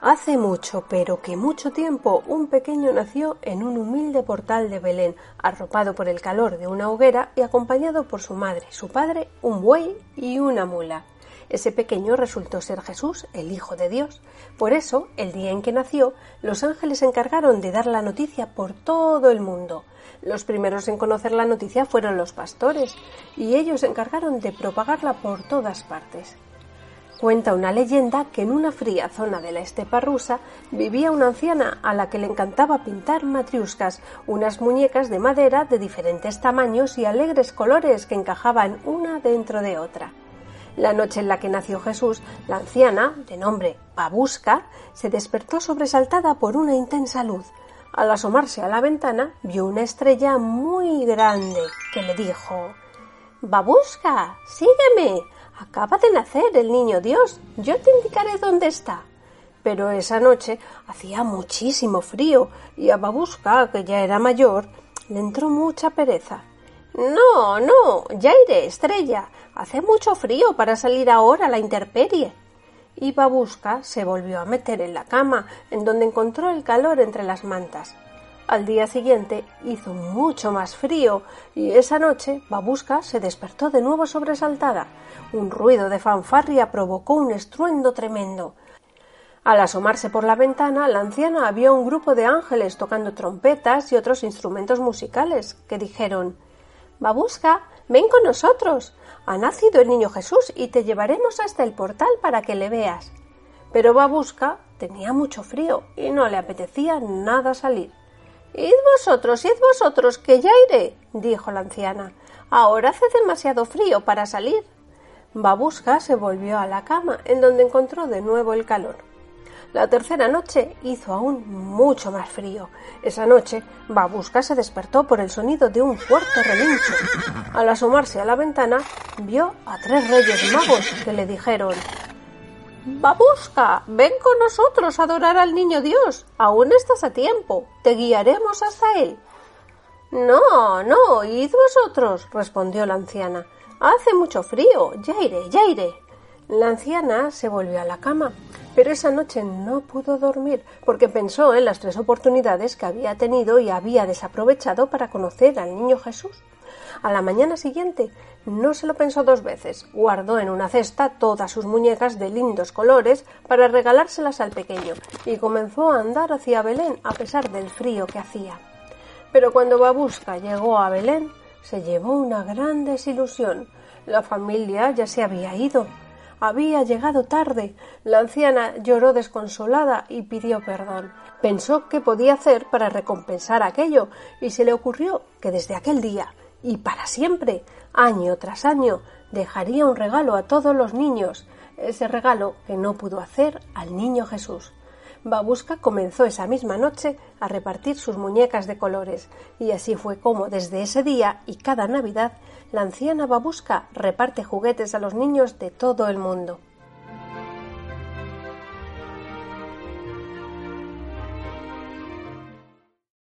Hace mucho, pero que mucho tiempo, un pequeño nació en un humilde portal de Belén, arropado por el calor de una hoguera y acompañado por su madre, su padre, un buey y una mula. Ese pequeño resultó ser Jesús, el Hijo de Dios. Por eso, el día en que nació, los ángeles se encargaron de dar la noticia por todo el mundo. Los primeros en conocer la noticia fueron los pastores, y ellos se encargaron de propagarla por todas partes. Cuenta una leyenda que en una fría zona de la estepa rusa vivía una anciana a la que le encantaba pintar matriuscas, unas muñecas de madera de diferentes tamaños y alegres colores que encajaban una dentro de otra. La noche en la que nació Jesús, la anciana, de nombre Babuska, se despertó sobresaltada por una intensa luz. Al asomarse a la ventana, vio una estrella muy grande que le dijo Babuska, sígueme. Acaba de nacer el niño Dios. Yo te indicaré dónde está. Pero esa noche hacía muchísimo frío y a Babuska, que ya era mayor, le entró mucha pereza. No, no, ya iré, estrella. Hace mucho frío para salir ahora a la intemperie. Y Babuska se volvió a meter en la cama, en donde encontró el calor entre las mantas. Al día siguiente hizo mucho más frío y esa noche Babuska se despertó de nuevo sobresaltada. Un ruido de fanfarria provocó un estruendo tremendo. Al asomarse por la ventana, la anciana vio un grupo de ángeles tocando trompetas y otros instrumentos musicales, que dijeron Babuska, ven con nosotros. Ha nacido el niño Jesús y te llevaremos hasta el portal para que le veas. Pero Babuska tenía mucho frío y no le apetecía nada salir. Id vosotros, id vosotros, que ya iré, dijo la anciana. Ahora hace demasiado frío para salir. Babuska se volvió a la cama, en donde encontró de nuevo el calor. La tercera noche hizo aún mucho más frío. Esa noche, Babuska se despertó por el sonido de un fuerte relincho. Al asomarse a la ventana, vio a tres reyes magos que le dijeron Babuska, ven con nosotros a adorar al niño Dios. Aún estás a tiempo. Te guiaremos hasta él. No, no, id vosotros, respondió la anciana. Hace mucho frío. Ya iré, ya iré. La anciana se volvió a la cama, pero esa noche no pudo dormir porque pensó en las tres oportunidades que había tenido y había desaprovechado para conocer al niño Jesús. A la mañana siguiente no se lo pensó dos veces. Guardó en una cesta todas sus muñecas de lindos colores para regalárselas al pequeño y comenzó a andar hacia Belén a pesar del frío que hacía. Pero cuando Babusca llegó a Belén, se llevó una gran desilusión. La familia ya se había ido. Había llegado tarde. La anciana lloró desconsolada y pidió perdón. Pensó qué podía hacer para recompensar aquello y se le ocurrió que desde aquel día y para siempre, año tras año, dejaría un regalo a todos los niños, ese regalo que no pudo hacer al niño Jesús. Babuska comenzó esa misma noche a repartir sus muñecas de colores, y así fue como desde ese día y cada Navidad la anciana Babuska reparte juguetes a los niños de todo el mundo.